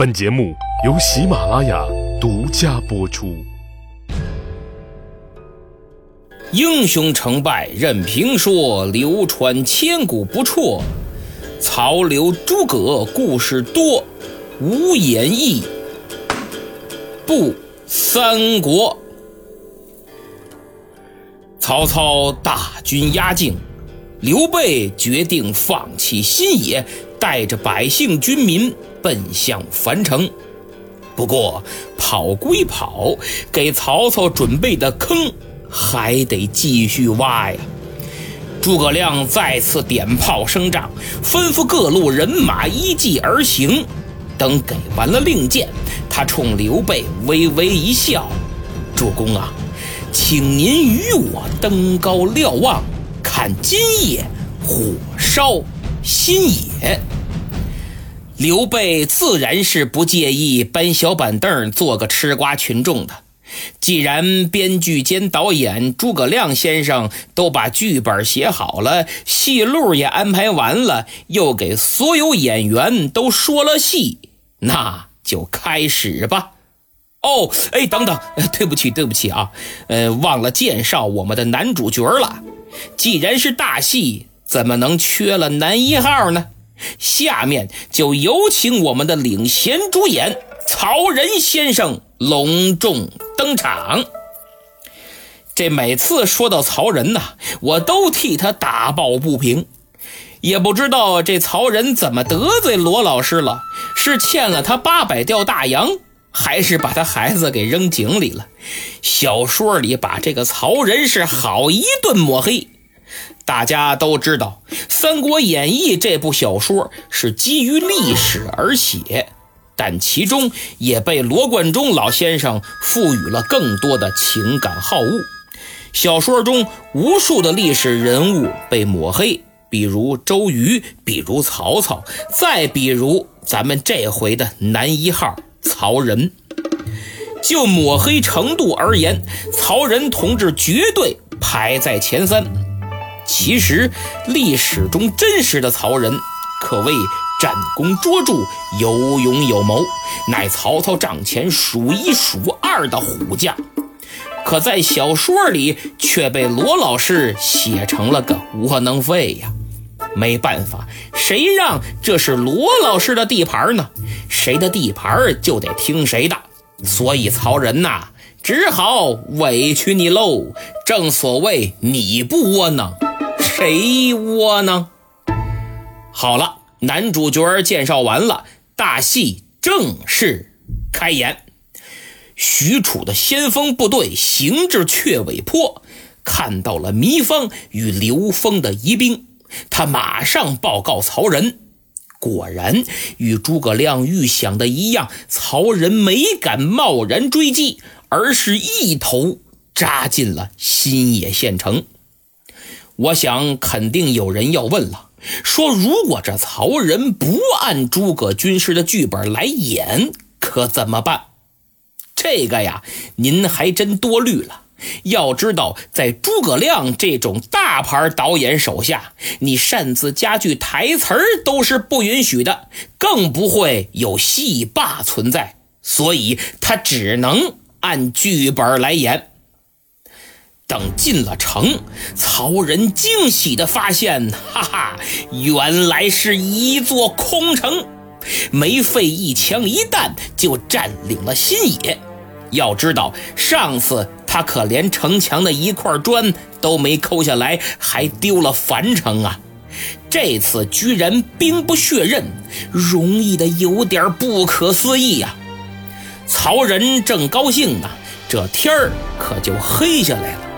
本节目由喜马拉雅独家播出。英雄成败任评说，流传千古不辍。曹刘诸葛故事多，无演义不三国。曹操大军压境，刘备决定放弃新野，带着百姓军民奔向樊城。不过跑归跑，给曹操准备的坑还得继续挖呀。诸葛亮再次点炮声仗，吩咐各路人马依计而行。等给完了令箭，他冲刘备微微一笑：“主公啊！”请您与我登高瞭望，看今夜火烧新野。刘备自然是不介意搬小板凳做个吃瓜群众的。既然编剧兼导演诸葛亮先生都把剧本写好了，戏路也安排完了，又给所有演员都说了戏，那就开始吧。哦，哎，等等，对不起，对不起啊，呃，忘了介绍我们的男主角了。既然是大戏，怎么能缺了男一号呢？下面就有请我们的领衔主演曹仁先生隆重登场。这每次说到曹仁呐，我都替他打抱不平，也不知道这曹仁怎么得罪罗老师了，是欠了他八百吊大洋。还是把他孩子给扔井里了。小说里把这个曹仁是好一顿抹黑。大家都知道，《三国演义》这部小说是基于历史而写，但其中也被罗贯中老先生赋予了更多的情感好恶。小说中无数的历史人物被抹黑，比如周瑜，比如曹操，再比如咱们这回的男一号。曹仁，就抹黑程度而言，曹仁同志绝对排在前三。其实历史中真实的曹仁，可谓战功卓著、有勇有谋，乃曹操帐前数一数二的虎将。可在小说里却被罗老师写成了个窝囊废呀！没办法，谁让这是罗老师的地盘呢？谁的地盘就得听谁的。所以曹仁呐，只好委屈你喽。正所谓你不窝囊，谁窝囊？好了，男主角介绍完了，大戏正式开演。许褚的先锋部队行至雀尾坡，看到了糜芳与刘封的疑兵。他马上报告曹仁，果然与诸葛亮预想的一样，曹仁没敢贸然追击，而是一头扎进了新野县城。我想，肯定有人要问了，说如果这曹仁不按诸葛军师的剧本来演，可怎么办？这个呀，您还真多虑了。要知道，在诸葛亮这种大牌导演手下，你擅自加剧台词儿都是不允许的，更不会有戏霸存在。所以他只能按剧本来演。等进了城，曹仁惊喜地发现，哈哈，原来是一座空城，没费一枪一弹就占领了新野。要知道，上次。他可连城墙的一块砖都没抠下来，还丢了樊城啊！这次居然兵不血刃，容易的有点不可思议呀！曹仁正高兴呢，这天儿可就黑下来了。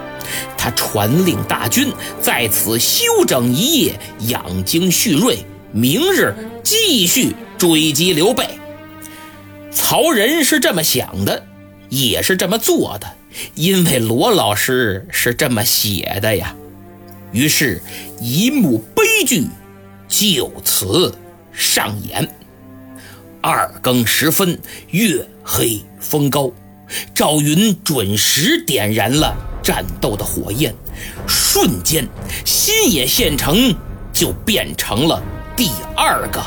他传令大军在此休整一夜，养精蓄锐，明日继续追击刘备。曹仁是这么想的，也是这么做的。因为罗老师是这么写的呀，于是，一幕悲剧就此上演。二更时分，月黑风高，赵云准时点燃了战斗的火焰，瞬间，新野县城就变成了第二个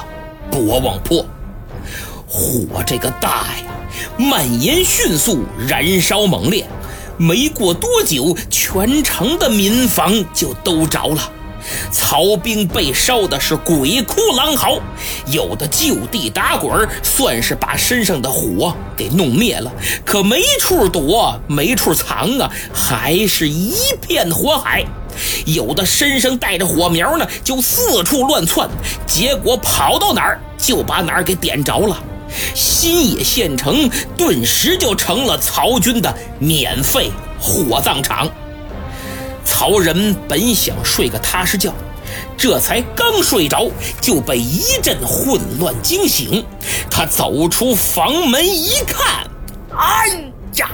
博望坡。火这个大呀，蔓延迅速，燃烧猛烈。没过多久，全城的民房就都着了。曹兵被烧的是鬼哭狼嚎，有的就地打滚，算是把身上的火给弄灭了。可没处躲，没处藏啊，还是一片火海。有的身上带着火苗呢，就四处乱窜，结果跑到哪儿就把哪儿给点着了。新野县城顿时就成了曹军的免费火葬场。曹仁本想睡个踏实觉，这才刚睡着，就被一阵混乱惊醒。他走出房门一看，哎呀，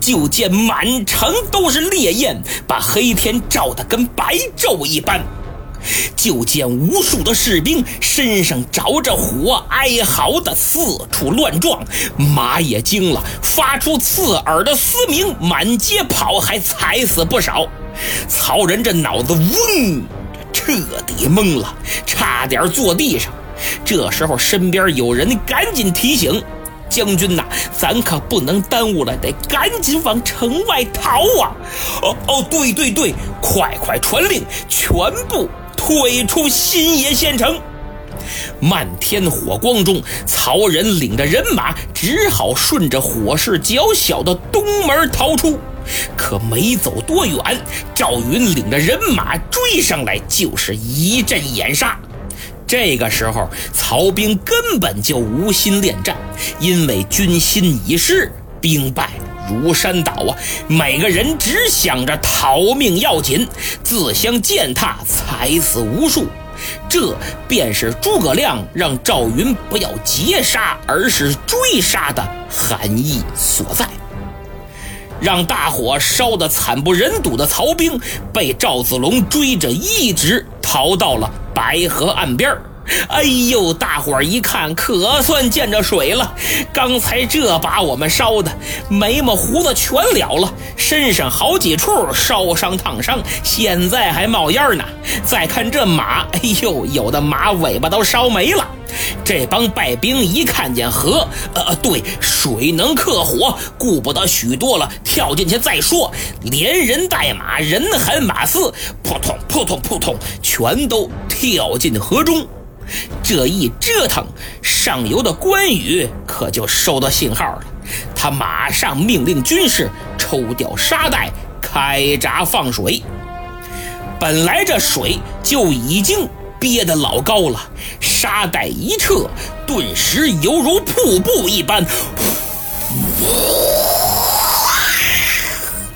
就见满城都是烈焰，把黑天照得跟白昼一般。就见无数的士兵身上着着火，哀嚎的四处乱撞，马也惊了，发出刺耳的嘶鸣，满街跑，还踩死不少。曹仁这脑子嗡，彻底懵了，差点坐地上。这时候身边有人赶紧提醒：“将军呐，咱可不能耽误了，得赶紧往城外逃啊！”哦哦，对对对，快快传令，全部。退出新野县城，漫天火光中，曹仁领着人马只好顺着火势较小的东门逃出。可没走多远，赵云领着人马追上来，就是一阵掩杀。这个时候，曹兵根本就无心恋战，因为军心已失，兵败。如山倒啊！每个人只想着逃命要紧，自相践踏，踩死无数。这便是诸葛亮让赵云不要截杀，而是追杀的含义所在。让大火烧得惨不忍睹的曹兵，被赵子龙追着，一直逃到了白河岸边儿。哎呦！大伙儿一看，可算见着水了。刚才这把我们烧的眉毛胡子全了了，身上好几处烧伤烫伤，现在还冒烟呢。再看这马，哎呦，有的马尾巴都烧没了。这帮败兵一看见河，呃，对，水能克火，顾不得许多了，跳进去再说。连人带马，人喊马嘶，扑通扑通扑通，全都跳进河中。这一折腾，上游的关羽可就收到信号了。他马上命令军士抽掉沙袋，开闸放水。本来这水就已经憋得老高了，沙袋一撤，顿时犹如瀑布一般，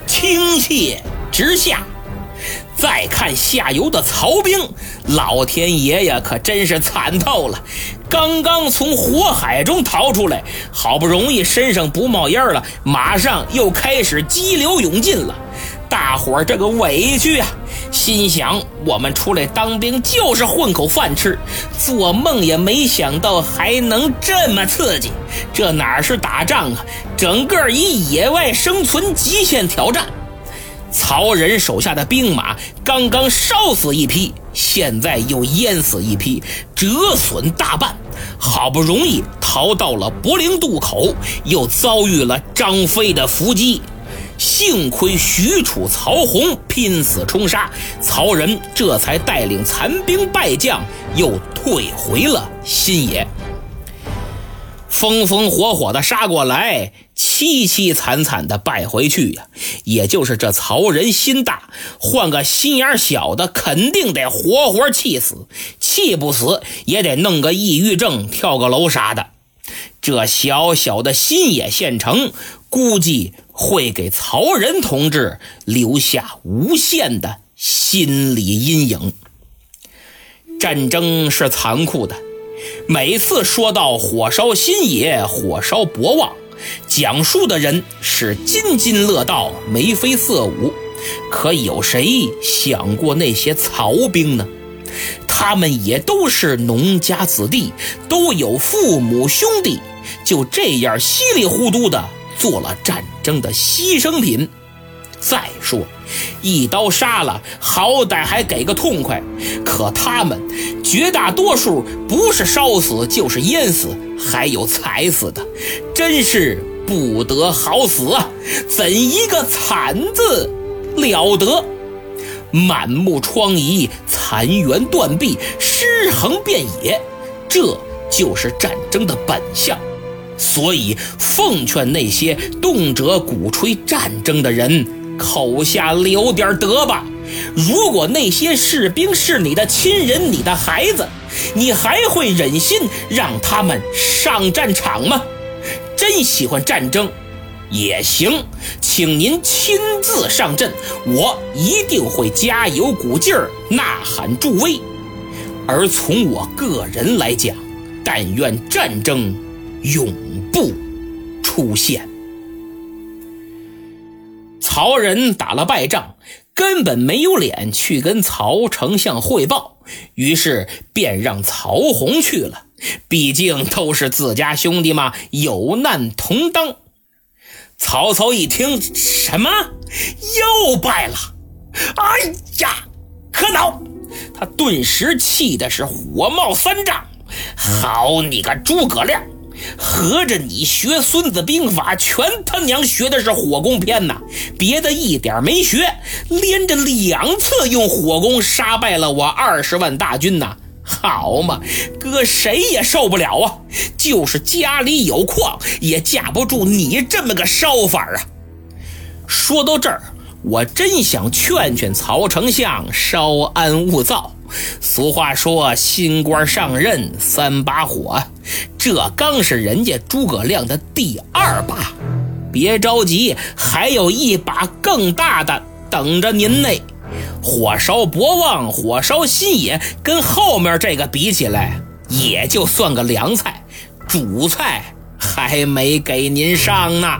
倾泻直下。再看下游的曹兵，老天爷呀，可真是惨透了！刚刚从火海中逃出来，好不容易身上不冒烟了，马上又开始激流勇进了。大伙儿这个委屈啊，心想：我们出来当兵就是混口饭吃，做梦也没想到还能这么刺激。这哪是打仗啊，整个一野外生存极限挑战。曹仁手下的兵马刚刚烧死一批，现在又淹死一批，折损大半。好不容易逃到了柏林渡口，又遭遇了张飞的伏击。幸亏许褚、曹洪拼死冲杀，曹仁这才带领残兵败将又退回了新野。风风火火的杀过来，凄凄惨惨的败回去呀！也就是这曹仁心大，换个心眼小的，肯定得活活气死；气不死，也得弄个抑郁症，跳个楼啥的。这小小的新野县城，估计会给曹仁同志留下无限的心理阴影。战争是残酷的。每次说到火烧新野、火烧博望，讲述的人是津津乐道、眉飞色舞。可有谁想过那些曹兵呢？他们也都是农家子弟，都有父母兄弟，就这样稀里糊涂的做了战争的牺牲品。再说，一刀杀了，好歹还给个痛快。可他们绝大多数不是烧死就是淹死，还有踩死的，真是不得好死啊！怎一个惨字了得！满目疮痍，残垣断壁，尸横遍野，这就是战争的本相。所以，奉劝那些动辄鼓吹战争的人，口下留点德吧。如果那些士兵是你的亲人、你的孩子，你还会忍心让他们上战场吗？真喜欢战争，也行，请您亲自上阵，我一定会加油鼓劲儿，呐喊助威。而从我个人来讲，但愿战争永。不出现。曹仁打了败仗，根本没有脸去跟曹丞相汇报，于是便让曹洪去了。毕竟都是自家兄弟嘛，有难同当。曹操一听，什么又败了？哎呀，可恼！他顿时气的是火冒三丈。好你个诸葛亮！合着你学孙子兵法，全他娘学的是火攻篇呐，别的一点没学，连着两次用火攻杀败了我二十万大军呐，好嘛，哥谁也受不了啊！就是家里有矿，也架不住你这么个烧法啊！说到这儿，我真想劝劝曹丞相稍安勿躁。俗话说：“新官上任三把火。”这刚是人家诸葛亮的第二把，别着急，还有一把更大的等着您呢。火烧博望，火烧新野，跟后面这个比起来，也就算个凉菜，主菜还没给您上呢。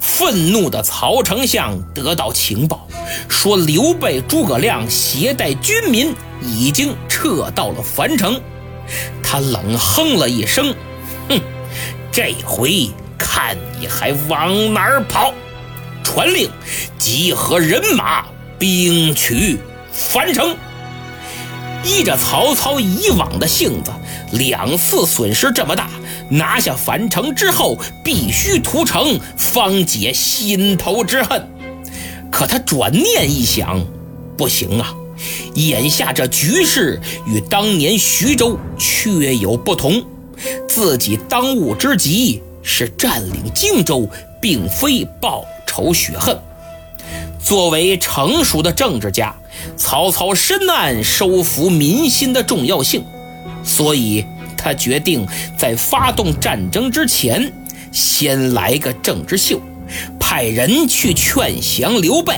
愤怒的曹丞相得到情报，说刘备、诸葛亮携带军民已经撤到了樊城。他冷哼了一声：“哼，这回看你还往哪儿跑！”传令集合人马，兵取樊城。依着曹操以往的性子，两次损失这么大，拿下樊城之后，必须屠城，方解心头之恨。可他转念一想，不行啊，眼下这局势与当年徐州确有不同，自己当务之急是占领荆州，并非报仇雪恨。作为成熟的政治家。曹操深谙收服民心的重要性，所以他决定在发动战争之前，先来个政治秀，派人去劝降刘备。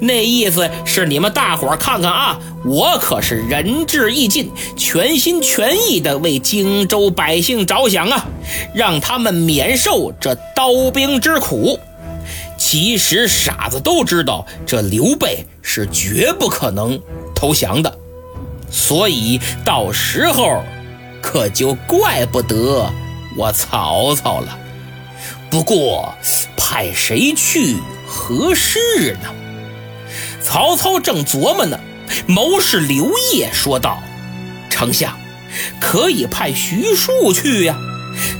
那意思是你们大伙看看啊，我可是仁至义尽，全心全意的为荆州百姓着想啊，让他们免受这刀兵之苦。其实傻子都知道，这刘备是绝不可能投降的，所以到时候可就怪不得我曹操了。不过派谁去合适呢？曹操正琢磨呢，谋士刘烨说道：“丞相可以派徐庶去呀，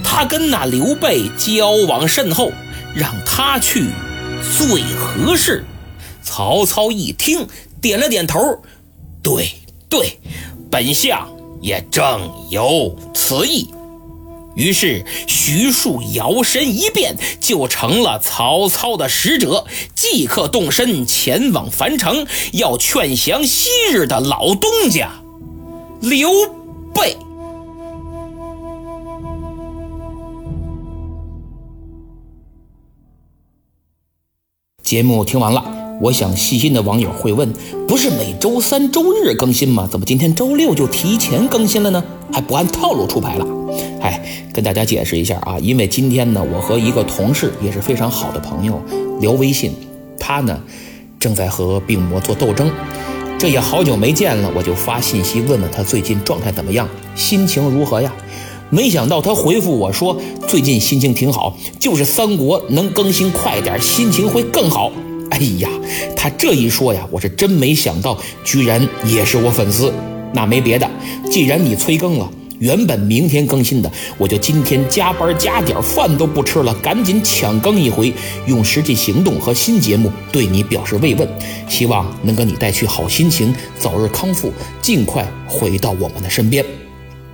他跟那刘备交往甚厚，让他去。”最合适。曹操一听，点了点头，对对，本相也正有此意。于是徐庶摇身一变，就成了曹操的使者，即刻动身前往樊城，要劝降昔日的老东家刘备。节目听完了，我想细心的网友会问：不是每周三、周日更新吗？怎么今天周六就提前更新了呢？还不按套路出牌了？哎，跟大家解释一下啊，因为今天呢，我和一个同事也是非常好的朋友聊微信，他呢正在和病魔做斗争，这也好久没见了，我就发信息问问他最近状态怎么样，心情如何呀？没想到他回复我说最近心情挺好，就是三国能更新快点，心情会更好。哎呀，他这一说呀，我是真没想到，居然也是我粉丝。那没别的，既然你催更了。原本明天更新的，我就今天加班加点，饭都不吃了，赶紧抢更一回，用实际行动和新节目对你表示慰问，希望能给你带去好心情，早日康复，尽快回到我们的身边。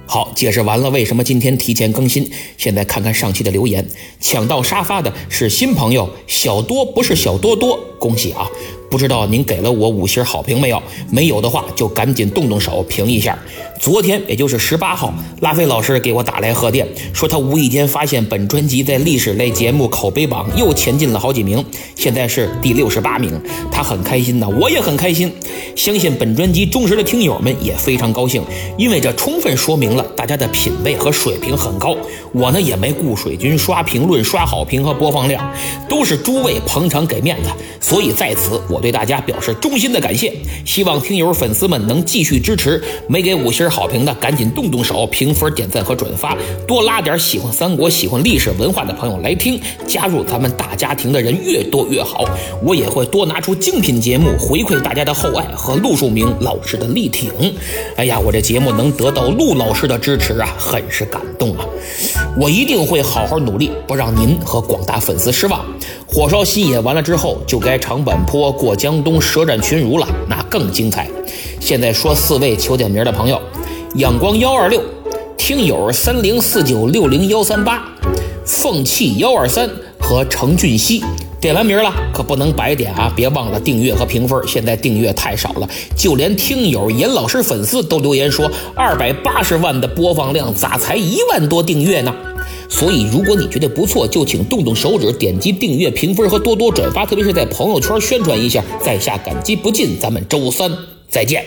好，解释完了为什么今天提前更新，现在看看上期的留言。抢到沙发的是新朋友小多，不是小多多，恭喜啊！不知道您给了我五星好评没有？没有的话就赶紧动动手评一下。昨天也就是十八号，拉菲老师给我打来贺电，说他无意间发现本专辑在历史类节目口碑榜又前进了好几名，现在是第六十八名，他很开心呐，我也很开心。相信本专辑忠实的听友们也非常高兴，因为这充分说明了大家的品味和水平很高。我呢也没雇水军刷评论、刷好评和播放量，都是诸位捧场给面子，所以在此我对大家表示衷心的感谢。希望听友粉丝们能继续支持，没给五星。好评的赶紧动动手，评分、点赞和转发，多拉点喜欢三国、喜欢历史文化的朋友来听，加入咱们大家庭的人越多越好。我也会多拿出精品节目回馈大家的厚爱和陆树明老师的力挺。哎呀，我这节目能得到陆老师的支持啊，很是感动啊！我一定会好好努力，不让您和广大粉丝失望。火烧新野完了之后，就该长坂坡过江东，舌战群儒了，那更精彩。现在说四位求点名的朋友。阳光幺二六，听友三零四九六零幺三八，凤气幺二三和程俊熙点完名了，可不能白点啊！别忘了订阅和评分，现在订阅太少了，就连听友严老师粉丝都留言说，二百八十万的播放量咋才一万多订阅呢？所以如果你觉得不错，就请动动手指点击订阅、评分和多多转发，特别是在朋友圈宣传一下，在下感激不尽。咱们周三再见。